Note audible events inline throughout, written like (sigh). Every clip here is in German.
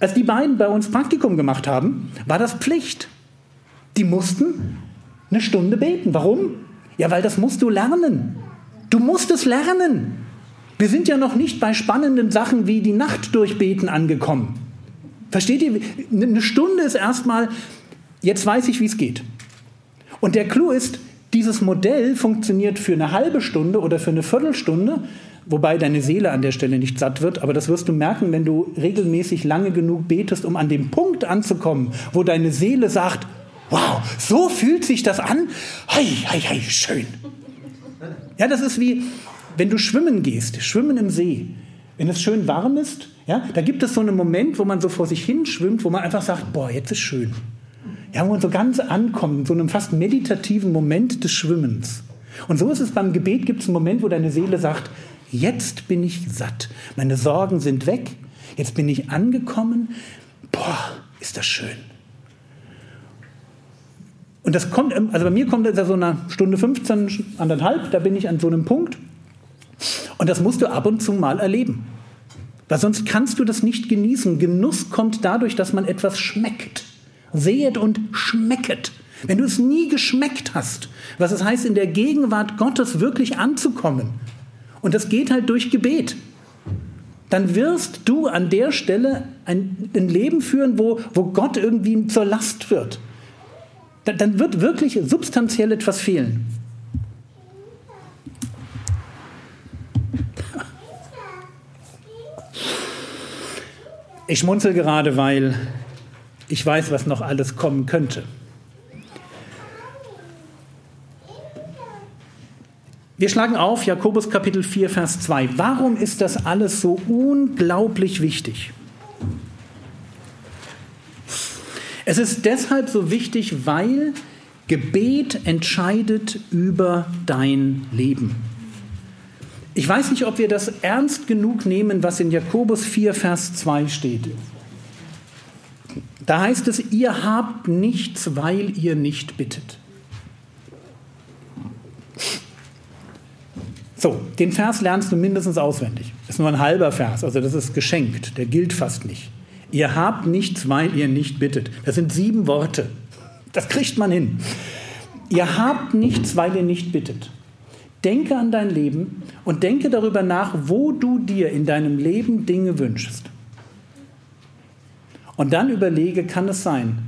Als die beiden bei uns Praktikum gemacht haben, war das Pflicht. Die mussten eine Stunde beten. Warum? Ja, weil das musst du lernen. Du musst es lernen. Wir sind ja noch nicht bei spannenden Sachen wie die Nacht durchbeten angekommen. Versteht ihr? Eine Stunde ist erstmal, jetzt weiß ich, wie es geht. Und der Clou ist, dieses Modell funktioniert für eine halbe Stunde oder für eine Viertelstunde wobei deine Seele an der Stelle nicht satt wird, aber das wirst du merken, wenn du regelmäßig lange genug betest, um an dem Punkt anzukommen, wo deine Seele sagt, wow, so fühlt sich das an, hei, hei, hei, schön. Ja, das ist wie, wenn du schwimmen gehst, schwimmen im See. Wenn es schön warm ist, ja, da gibt es so einen Moment, wo man so vor sich hin schwimmt, wo man einfach sagt, boah, jetzt ist schön. Ja, wo man so ganz ankommt, in so einem fast meditativen Moment des Schwimmens. Und so ist es beim Gebet, gibt es einen Moment, wo deine Seele sagt, Jetzt bin ich satt. Meine Sorgen sind weg. Jetzt bin ich angekommen. Boah, ist das schön. Und das kommt, also bei mir kommt das so eine Stunde 15, anderthalb, da bin ich an so einem Punkt. Und das musst du ab und zu mal erleben. Weil sonst kannst du das nicht genießen. Genuss kommt dadurch, dass man etwas schmeckt. Sehet und schmecket. Wenn du es nie geschmeckt hast, was es heißt, in der Gegenwart Gottes wirklich anzukommen, und das geht halt durch Gebet. Dann wirst du an der Stelle ein, ein Leben führen, wo, wo Gott irgendwie zur Last wird. Dann, dann wird wirklich substanziell etwas fehlen. Ich schmunzel gerade, weil ich weiß, was noch alles kommen könnte. Wir schlagen auf Jakobus Kapitel 4, Vers 2. Warum ist das alles so unglaublich wichtig? Es ist deshalb so wichtig, weil Gebet entscheidet über dein Leben. Ich weiß nicht, ob wir das ernst genug nehmen, was in Jakobus 4, Vers 2 steht. Da heißt es, ihr habt nichts, weil ihr nicht bittet. So, den Vers lernst du mindestens auswendig. Das ist nur ein halber Vers, also das ist geschenkt, der gilt fast nicht. Ihr habt nichts, weil ihr nicht bittet. Das sind sieben Worte. Das kriegt man hin. Ihr habt nichts, weil ihr nicht bittet. Denke an dein Leben und denke darüber nach, wo du dir in deinem Leben Dinge wünschst. Und dann überlege, kann es sein,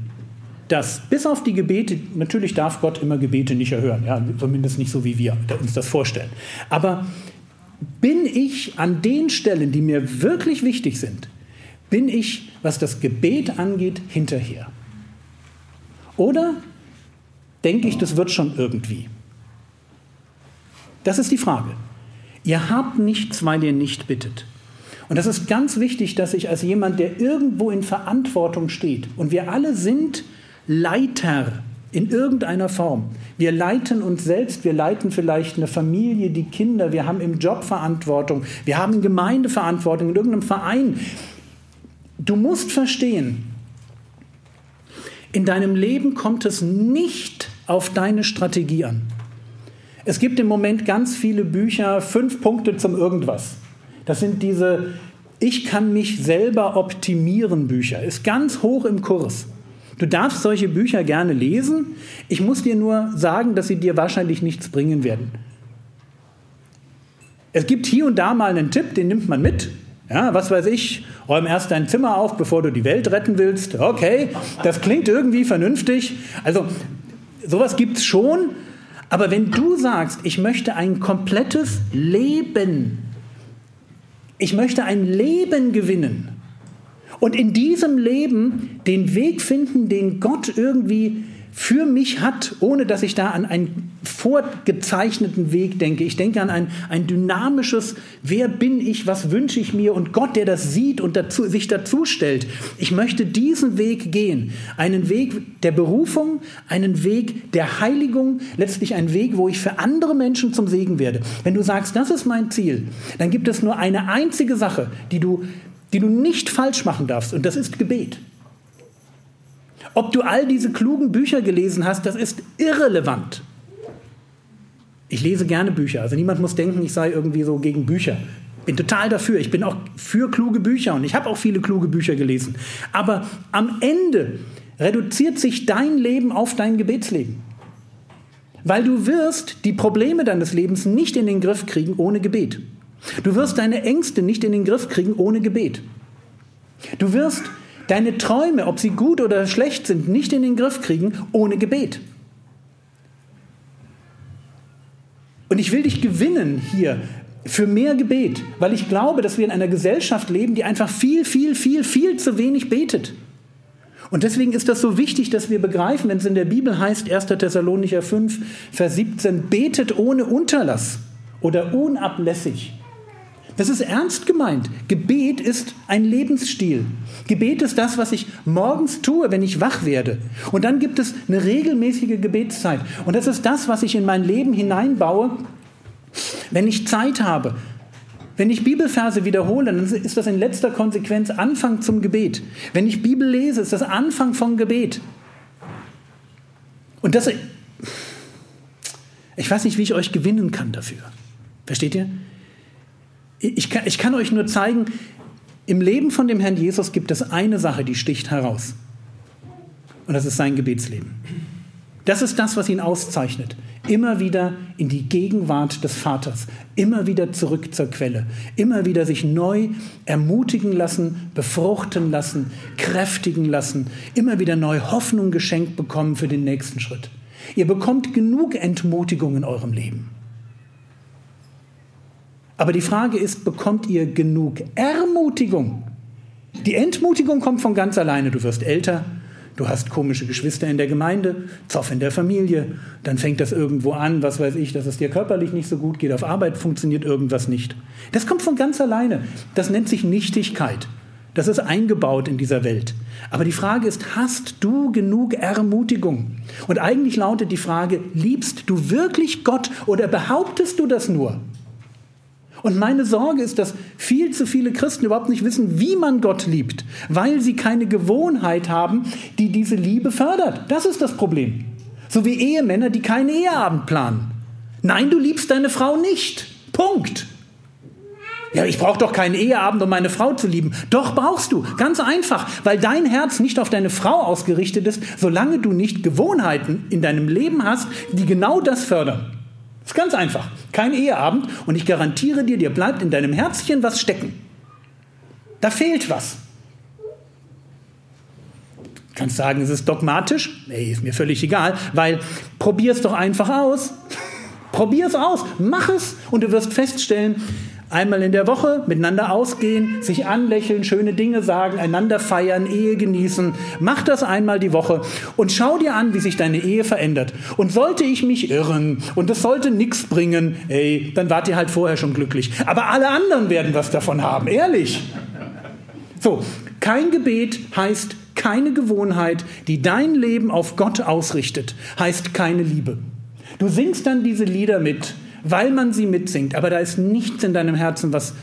dass bis auf die Gebete, natürlich darf Gott immer Gebete nicht erhören, ja, zumindest nicht so, wie wir uns das vorstellen. Aber bin ich an den Stellen, die mir wirklich wichtig sind, bin ich, was das Gebet angeht, hinterher? Oder denke ich, das wird schon irgendwie? Das ist die Frage. Ihr habt nichts, weil ihr nicht bittet. Und das ist ganz wichtig, dass ich als jemand, der irgendwo in Verantwortung steht, und wir alle sind Leiter in irgendeiner Form. Wir leiten uns selbst, wir leiten vielleicht eine Familie, die Kinder, wir haben im Job Verantwortung, wir haben Gemeindeverantwortung in irgendeinem Verein. Du musst verstehen, in deinem Leben kommt es nicht auf deine Strategie an. Es gibt im Moment ganz viele Bücher, fünf Punkte zum Irgendwas. Das sind diese Ich kann mich selber optimieren Bücher, ist ganz hoch im Kurs. Du darfst solche Bücher gerne lesen. Ich muss dir nur sagen, dass sie dir wahrscheinlich nichts bringen werden. Es gibt hier und da mal einen Tipp, den nimmt man mit. Ja, was weiß ich, räum erst dein Zimmer auf, bevor du die Welt retten willst. Okay, das klingt irgendwie vernünftig. Also, sowas gibt es schon. Aber wenn du sagst, ich möchte ein komplettes Leben, ich möchte ein Leben gewinnen, und in diesem Leben den Weg finden, den Gott irgendwie für mich hat, ohne dass ich da an ein vorgezeichneten Weg denke. Ich denke an ein, ein dynamisches, wer bin ich, was wünsche ich mir und Gott, der das sieht und dazu, sich dazu stellt. Ich möchte diesen Weg gehen. Einen Weg der Berufung, einen Weg der Heiligung, letztlich einen Weg, wo ich für andere Menschen zum Segen werde. Wenn du sagst, das ist mein Ziel, dann gibt es nur eine einzige Sache, die du, die du nicht falsch machen darfst und das ist Gebet. Ob du all diese klugen Bücher gelesen hast, das ist irrelevant. Ich lese gerne Bücher. Also niemand muss denken, ich sei irgendwie so gegen Bücher. Bin total dafür. Ich bin auch für kluge Bücher und ich habe auch viele kluge Bücher gelesen. Aber am Ende reduziert sich dein Leben auf dein Gebetsleben. Weil du wirst die Probleme deines Lebens nicht in den Griff kriegen ohne Gebet. Du wirst deine Ängste nicht in den Griff kriegen ohne Gebet. Du wirst deine Träume, ob sie gut oder schlecht sind, nicht in den Griff kriegen ohne Gebet. Und ich will dich gewinnen hier für mehr Gebet, weil ich glaube, dass wir in einer Gesellschaft leben, die einfach viel, viel, viel, viel zu wenig betet. Und deswegen ist das so wichtig, dass wir begreifen, wenn es in der Bibel heißt, 1. Thessalonicher 5, Vers 17, betet ohne Unterlass oder unablässig. Das ist ernst gemeint. Gebet ist ein Lebensstil. Gebet ist das, was ich morgens tue, wenn ich wach werde. Und dann gibt es eine regelmäßige Gebetszeit. Und das ist das, was ich in mein Leben hineinbaue, wenn ich Zeit habe. Wenn ich Bibelverse wiederhole, dann ist das in letzter Konsequenz Anfang zum Gebet. Wenn ich Bibel lese, ist das Anfang vom Gebet. Und das, ich weiß nicht, wie ich euch gewinnen kann dafür. Versteht ihr? Ich kann, ich kann euch nur zeigen, im Leben von dem Herrn Jesus gibt es eine Sache, die sticht heraus. Und das ist sein Gebetsleben. Das ist das, was ihn auszeichnet. Immer wieder in die Gegenwart des Vaters, immer wieder zurück zur Quelle, immer wieder sich neu ermutigen lassen, befruchten lassen, kräftigen lassen, immer wieder neu Hoffnung geschenkt bekommen für den nächsten Schritt. Ihr bekommt genug Entmutigung in eurem Leben. Aber die Frage ist, bekommt ihr genug Ermutigung? Die Entmutigung kommt von ganz alleine. Du wirst älter, du hast komische Geschwister in der Gemeinde, Zoff in der Familie, dann fängt das irgendwo an, was weiß ich, dass es dir körperlich nicht so gut geht, auf Arbeit funktioniert irgendwas nicht. Das kommt von ganz alleine. Das nennt sich Nichtigkeit. Das ist eingebaut in dieser Welt. Aber die Frage ist, hast du genug Ermutigung? Und eigentlich lautet die Frage, liebst du wirklich Gott oder behauptest du das nur? Und meine Sorge ist, dass viel zu viele Christen überhaupt nicht wissen, wie man Gott liebt, weil sie keine Gewohnheit haben, die diese Liebe fördert. Das ist das Problem. So wie Ehemänner, die keinen Eheabend planen. Nein, du liebst deine Frau nicht. Punkt. Ja, ich brauche doch keinen Eheabend, um meine Frau zu lieben. Doch brauchst du, ganz einfach, weil dein Herz nicht auf deine Frau ausgerichtet ist, solange du nicht Gewohnheiten in deinem Leben hast, die genau das fördern. Ist ganz einfach. Kein Eheabend und ich garantiere dir, dir bleibt in deinem Herzchen was stecken. Da fehlt was. Du kannst sagen, es ist dogmatisch. Nee, ist mir völlig egal, weil probier es doch einfach aus. (laughs) probier es aus, mach es und du wirst feststellen, Einmal in der Woche miteinander ausgehen, sich anlächeln, schöne Dinge sagen, einander feiern, Ehe genießen. Mach das einmal die Woche und schau dir an, wie sich deine Ehe verändert. Und sollte ich mich irren und es sollte nichts bringen, ey, dann wart ihr halt vorher schon glücklich. Aber alle anderen werden was davon haben, ehrlich. So, kein Gebet heißt keine Gewohnheit, die dein Leben auf Gott ausrichtet, heißt keine Liebe. Du singst dann diese Lieder mit, weil man sie mitsingt. Aber da ist nichts in deinem Herzen, was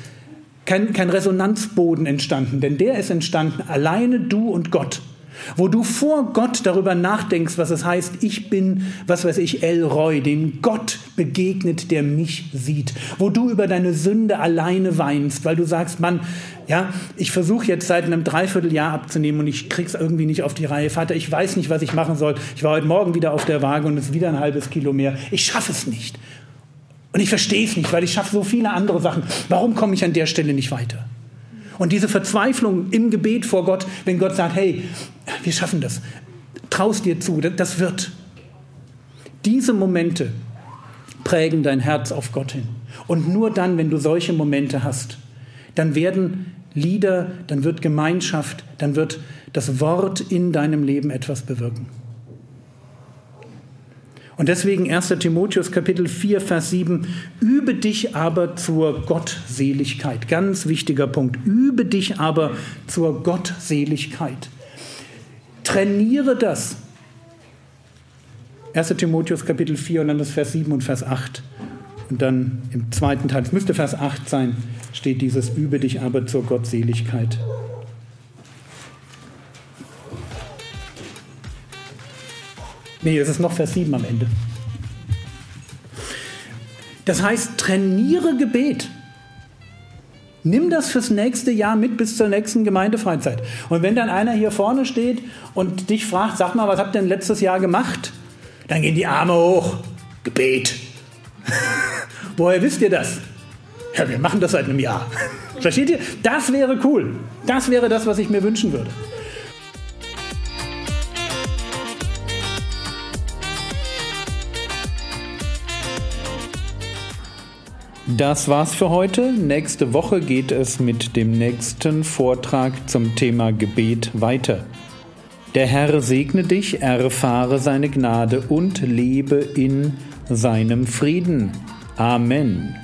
kein, kein Resonanzboden entstanden, denn der ist entstanden alleine du und Gott. Wo du vor Gott darüber nachdenkst, was es heißt, ich bin, was weiß ich, El Roy, dem Gott begegnet, der mich sieht. Wo du über deine Sünde alleine weinst, weil du sagst, Mann, ja, ich versuche jetzt seit einem Dreivierteljahr abzunehmen und ich krieg's irgendwie nicht auf die Reihe. Vater, ich weiß nicht, was ich machen soll. Ich war heute Morgen wieder auf der Waage und es ist wieder ein halbes Kilo mehr. Ich schaffe es nicht. Und ich verstehe es nicht, weil ich schaffe so viele andere Sachen. Warum komme ich an der Stelle nicht weiter? Und diese Verzweiflung im Gebet vor Gott, wenn Gott sagt, hey, wir schaffen das, traust dir zu, das wird. Diese Momente prägen dein Herz auf Gott hin. Und nur dann, wenn du solche Momente hast, dann werden Lieder, dann wird Gemeinschaft, dann wird das Wort in deinem Leben etwas bewirken. Und deswegen 1. Timotheus Kapitel 4, Vers 7, übe dich aber zur Gottseligkeit. Ganz wichtiger Punkt. Übe dich aber zur Gottseligkeit. Trainiere das. 1. Timotheus Kapitel 4 und dann das Vers 7 und Vers 8. Und dann im zweiten Teil, es müsste Vers 8 sein, steht dieses Übe dich aber zur Gottseligkeit. Nee, es ist noch Vers 7 am Ende. Das heißt, trainiere Gebet. Nimm das fürs nächste Jahr mit bis zur nächsten Gemeindefreizeit. Und wenn dann einer hier vorne steht und dich fragt, sag mal, was habt ihr denn letztes Jahr gemacht? Dann gehen die Arme hoch. Gebet. (laughs) Woher wisst ihr das? Ja, wir machen das seit einem Jahr. (laughs) Versteht ihr? Das wäre cool. Das wäre das, was ich mir wünschen würde. Das war's für heute. Nächste Woche geht es mit dem nächsten Vortrag zum Thema Gebet weiter. Der Herr segne dich, erfahre seine Gnade und lebe in seinem Frieden. Amen.